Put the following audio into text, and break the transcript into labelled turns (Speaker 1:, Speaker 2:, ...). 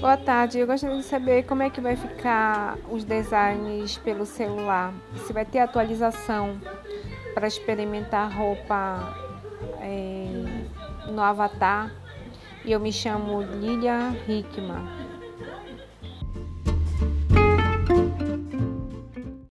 Speaker 1: Boa tarde, eu gostaria de saber como é que vai ficar os designs pelo celular. Se vai ter atualização para experimentar roupa é, no Avatar. E eu me chamo Lilia Hickman.